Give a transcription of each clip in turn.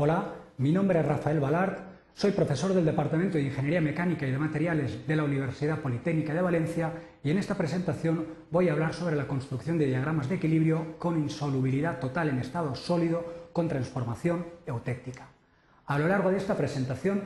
Hola, mi nombre es Rafael Balart, soy profesor del Departamento de Ingeniería Mecánica y de Materiales de la Universidad Politécnica de Valencia y en esta presentación voy a hablar sobre la construcción de diagramas de equilibrio con insolubilidad total en estado sólido con transformación eutéctica. A lo largo de esta presentación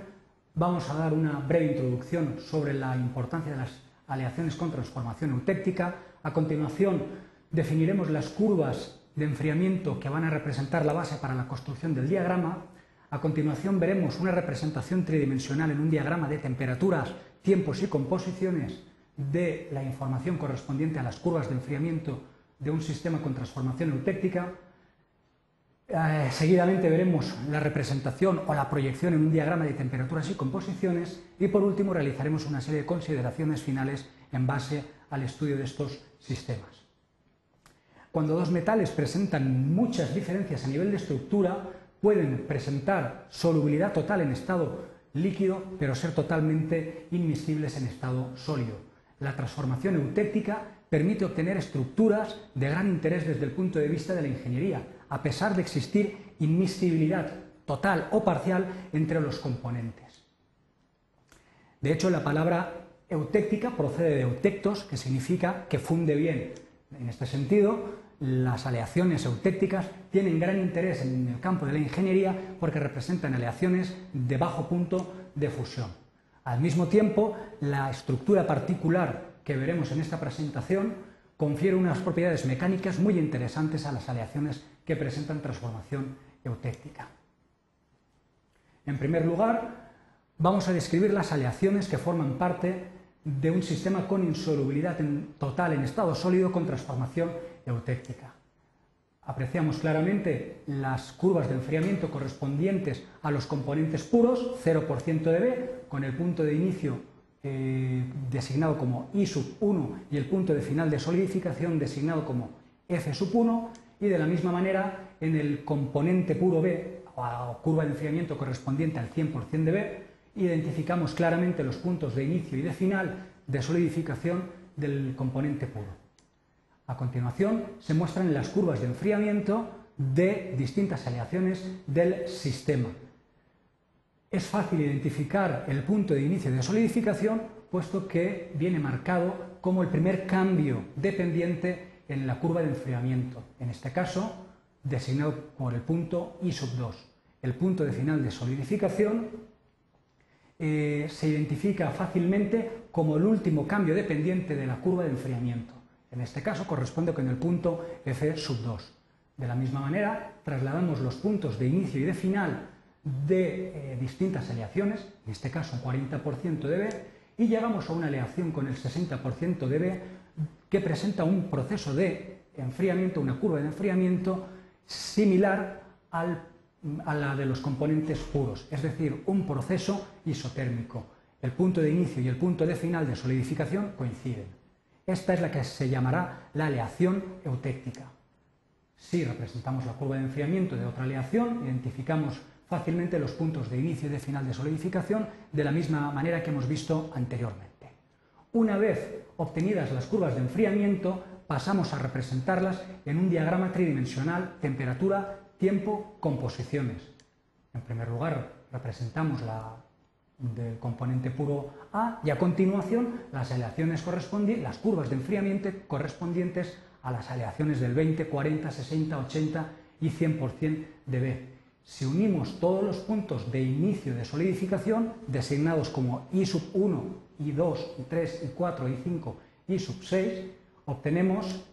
vamos a dar una breve introducción sobre la importancia de las aleaciones con transformación eutéctica. A continuación definiremos las curvas de enfriamiento que van a representar la base para la construcción del diagrama. A continuación veremos una representación tridimensional en un diagrama de temperaturas, tiempos y composiciones de la información correspondiente a las curvas de enfriamiento de un sistema con transformación eutéctica. Eh, seguidamente veremos la representación o la proyección en un diagrama de temperaturas y composiciones y por último realizaremos una serie de consideraciones finales en base al estudio de estos sistemas. Cuando dos metales presentan muchas diferencias a nivel de estructura, pueden presentar solubilidad total en estado líquido, pero ser totalmente inmiscibles en estado sólido. La transformación eutéctica permite obtener estructuras de gran interés desde el punto de vista de la ingeniería, a pesar de existir inmiscibilidad total o parcial entre los componentes. De hecho, la palabra eutéctica procede de eutectos, que significa que funde bien. En este sentido, las aleaciones eutécticas tienen gran interés en el campo de la ingeniería porque representan aleaciones de bajo punto de fusión. Al mismo tiempo, la estructura particular que veremos en esta presentación confiere unas propiedades mecánicas muy interesantes a las aleaciones que presentan transformación eutéctica. En primer lugar, vamos a describir las aleaciones que forman parte de un sistema con insolubilidad total en estado sólido con transformación eutéctica. Apreciamos claramente las curvas de enfriamiento correspondientes a los componentes puros, 0% de B, con el punto de inicio eh, designado como I sub 1 y el punto de final de solidificación designado como F sub 1, y de la misma manera en el componente puro B, o curva de enfriamiento correspondiente al 100% de B, identificamos claramente los puntos de inicio y de final de solidificación del componente puro. A continuación se muestran las curvas de enfriamiento de distintas aleaciones del sistema. Es fácil identificar el punto de inicio de solidificación puesto que viene marcado como el primer cambio dependiente en la curva de enfriamiento, en este caso designado por el punto I sub 2. El punto de final de solidificación eh, se identifica fácilmente como el último cambio dependiente de la curva de enfriamiento. En este caso corresponde con el punto F sub 2. De la misma manera, trasladamos los puntos de inicio y de final de eh, distintas aleaciones, en este caso un 40% de B, y llegamos a una aleación con el 60% de B que presenta un proceso de enfriamiento, una curva de enfriamiento similar a la de los componentes puros, es decir, un proceso isotérmico. El punto de inicio y el punto de final de solidificación coinciden. Esta es la que se llamará la aleación eutéctica. Si representamos la curva de enfriamiento de otra aleación, identificamos fácilmente los puntos de inicio y de final de solidificación de la misma manera que hemos visto anteriormente. Una vez obtenidas las curvas de enfriamiento, pasamos a representarlas en un diagrama tridimensional temperatura, tiempo, composiciones. En primer lugar, representamos la del componente puro A y a continuación las aleaciones correspondientes, las curvas de enfriamiento correspondientes a las aleaciones del 20, 40, 60, 80 y 100% de B. Si unimos todos los puntos de inicio de solidificación, designados como I sub 1, I2, I3, I4, I5, I sub 6, obtenemos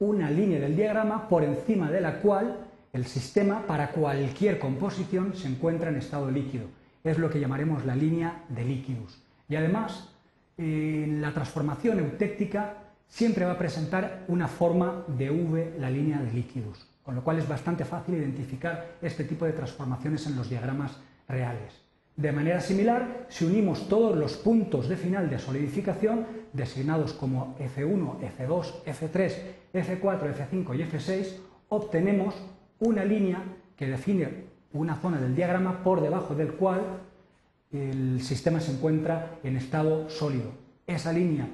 una línea del diagrama por encima de la cual el sistema para cualquier composición se encuentra en estado líquido es lo que llamaremos la línea de líquidos. Y además, la transformación eutéctica siempre va a presentar una forma de V, la línea de líquidos, con lo cual es bastante fácil identificar este tipo de transformaciones en los diagramas reales. De manera similar, si unimos todos los puntos de final de solidificación, designados como F1, F2, F3, F4, F5 y F6, obtenemos una línea que define una zona del diagrama por debajo del cual el sistema se encuentra en estado sólido. Esa línea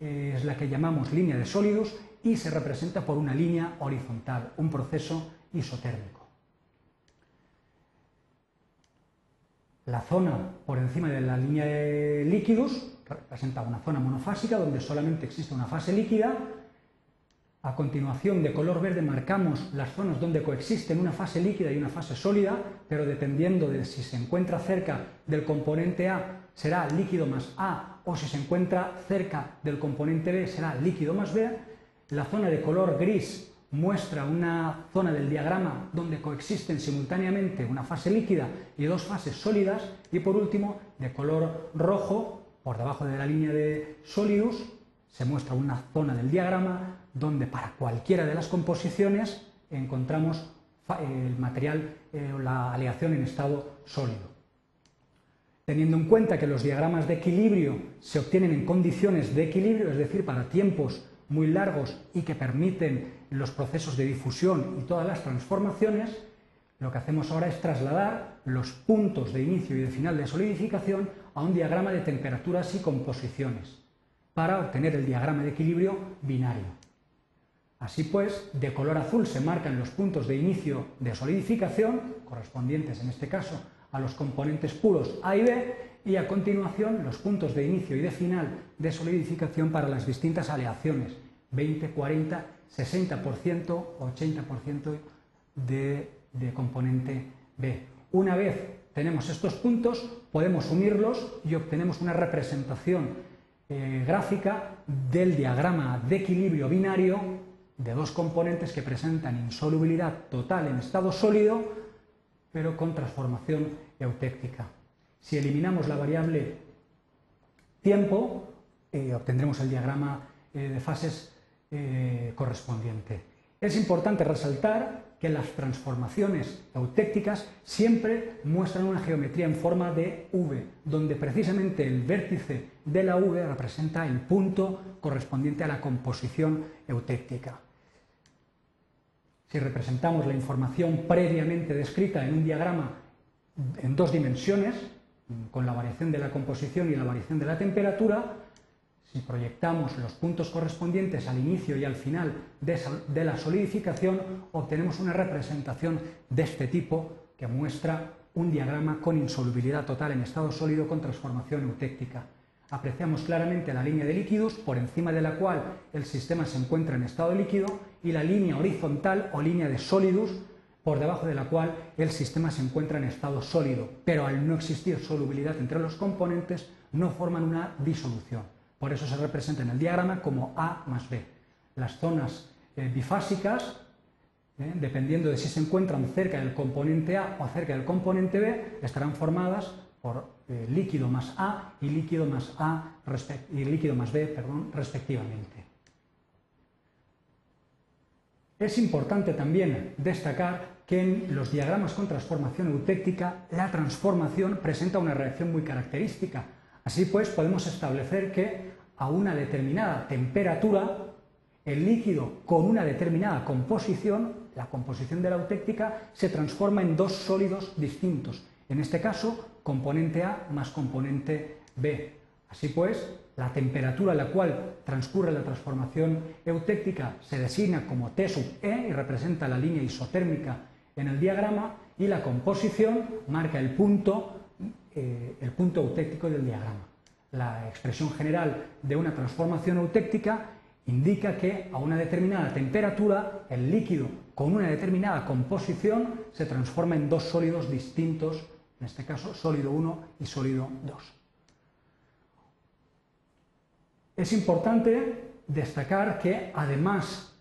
es la que llamamos línea de sólidos y se representa por una línea horizontal, un proceso isotérmico. La zona por encima de la línea de líquidos representa una zona monofásica donde solamente existe una fase líquida a continuación, de color verde marcamos las zonas donde coexisten una fase líquida y una fase sólida, pero dependiendo de si se encuentra cerca del componente A será líquido más A o si se encuentra cerca del componente B será líquido más B. La zona de color gris muestra una zona del diagrama donde coexisten simultáneamente una fase líquida y dos fases sólidas y por último de color rojo por debajo de la línea de Solidus se muestra una zona del diagrama donde para cualquiera de las composiciones encontramos el material eh, o la aleación en estado sólido. Teniendo en cuenta que los diagramas de equilibrio se obtienen en condiciones de equilibrio, es decir, para tiempos muy largos y que permiten los procesos de difusión y todas las transformaciones, lo que hacemos ahora es trasladar los puntos de inicio y de final de solidificación a un diagrama de temperaturas y composiciones para obtener el diagrama de equilibrio binario. Así pues, de color azul se marcan los puntos de inicio de solidificación, correspondientes en este caso a los componentes puros A y B, y a continuación los puntos de inicio y de final de solidificación para las distintas aleaciones, 20, 40, 60%, 80% de, componente B. Una vez tenemos estos puntos, podemos unirlos y obtenemos una representación eh, gráfica del diagrama de equilibrio binario de dos componentes que presentan insolubilidad total en estado sólido, pero con transformación eutéctica. Si eliminamos la variable tiempo, eh, obtendremos el diagrama eh, de fases eh, correspondiente. Es importante resaltar que las transformaciones eutécticas siempre muestran una geometría en forma de V, donde precisamente el vértice de la V representa el punto correspondiente a la composición eutéctica. Si representamos la información previamente descrita en un diagrama en dos dimensiones, con la variación de la composición y la variación de la temperatura, si proyectamos los puntos correspondientes al inicio y al final de, la solidificación, obtenemos una representación de este tipo que muestra un diagrama con insolubilidad total en estado sólido con transformación eutéctica. Apreciamos claramente la línea de líquidos por encima de la cual el sistema se encuentra en estado líquido y la línea horizontal o línea de sólidus por debajo de la cual el sistema se encuentra en estado sólido, pero al no existir solubilidad entre los componentes no forman una disolución. Por eso se representa en el diagrama como A más B. Las zonas eh, bifásicas, eh, dependiendo de si se encuentran cerca del componente A o cerca del componente B, estarán formadas por eh, líquido más A y líquido más, A y líquido más B respectivamente. Es importante también destacar que en los diagramas con transformación eutéctica la transformación presenta una reacción muy característica. Así pues, podemos establecer que a una determinada temperatura, el líquido con una determinada composición, la composición de la autéctica, se transforma en dos sólidos distintos. En este caso, componente A más componente B. Así pues, la temperatura a la cual transcurre la transformación eutéctica se designa como T sub E y representa la línea isotérmica en el diagrama y la composición marca el punto, eh, el punto eutéctico del diagrama la expresión general de una transformación eutéctica indica que a una determinada temperatura el líquido con una determinada composición se transforma en dos sólidos distintos, en este caso sólido 1 y sólido 2. Es importante destacar que además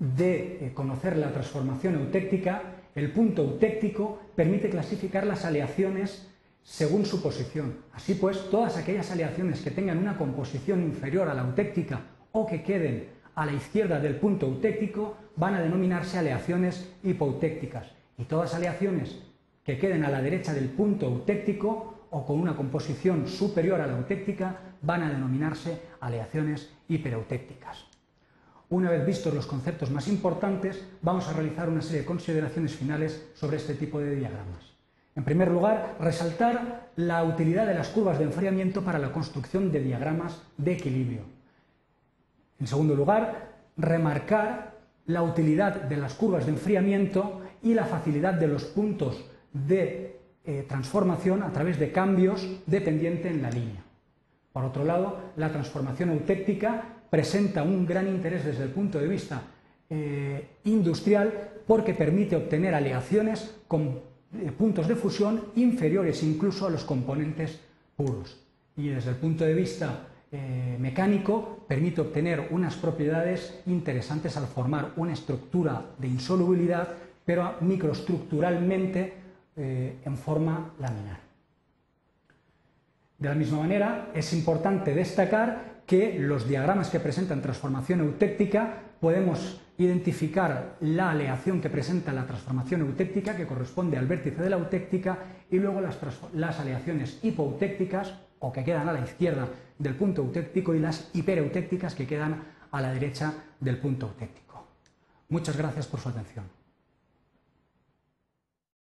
de eh, conocer la transformación eutéctica, el punto eutéctico permite clasificar las aleaciones según su posición. Así pues, todas aquellas aleaciones que tengan una composición inferior a la eutéctica o que queden a la izquierda del punto eutéctico van a denominarse aleaciones hipoutécticas y todas aleaciones que queden a la derecha del punto eutéctico o con una composición superior a la eutéctica van a denominarse aleaciones hipereutécticas. Una vez vistos los conceptos más importantes, vamos a realizar una serie de consideraciones finales sobre este tipo de diagramas. En primer lugar, resaltar la utilidad de las curvas de enfriamiento para la construcción de diagramas de equilibrio. En segundo lugar, remarcar la utilidad de las curvas de enfriamiento y la facilidad de los puntos de eh, transformación a través de cambios de pendiente en la línea. Por otro lado, la transformación eutéctica presenta un gran interés desde el punto de vista eh, industrial porque permite obtener aleaciones con eh, puntos de fusión inferiores incluso a los componentes puros. Y desde el punto de vista mecánico permite obtener unas propiedades interesantes al formar una estructura de insolubilidad, pero microestructuralmente en forma laminar. De la misma manera, es importante destacar que los diagramas que presentan transformación eutéctica podemos identificar la aleación que presenta la transformación eutéctica, que corresponde al vértice de la eutéctica, y luego las, aleaciones hipoeutécticas, o que quedan a la izquierda del punto eutéctico, y las hipereutécticas, que quedan a la derecha del punto eutéctico. Muchas gracias por su atención.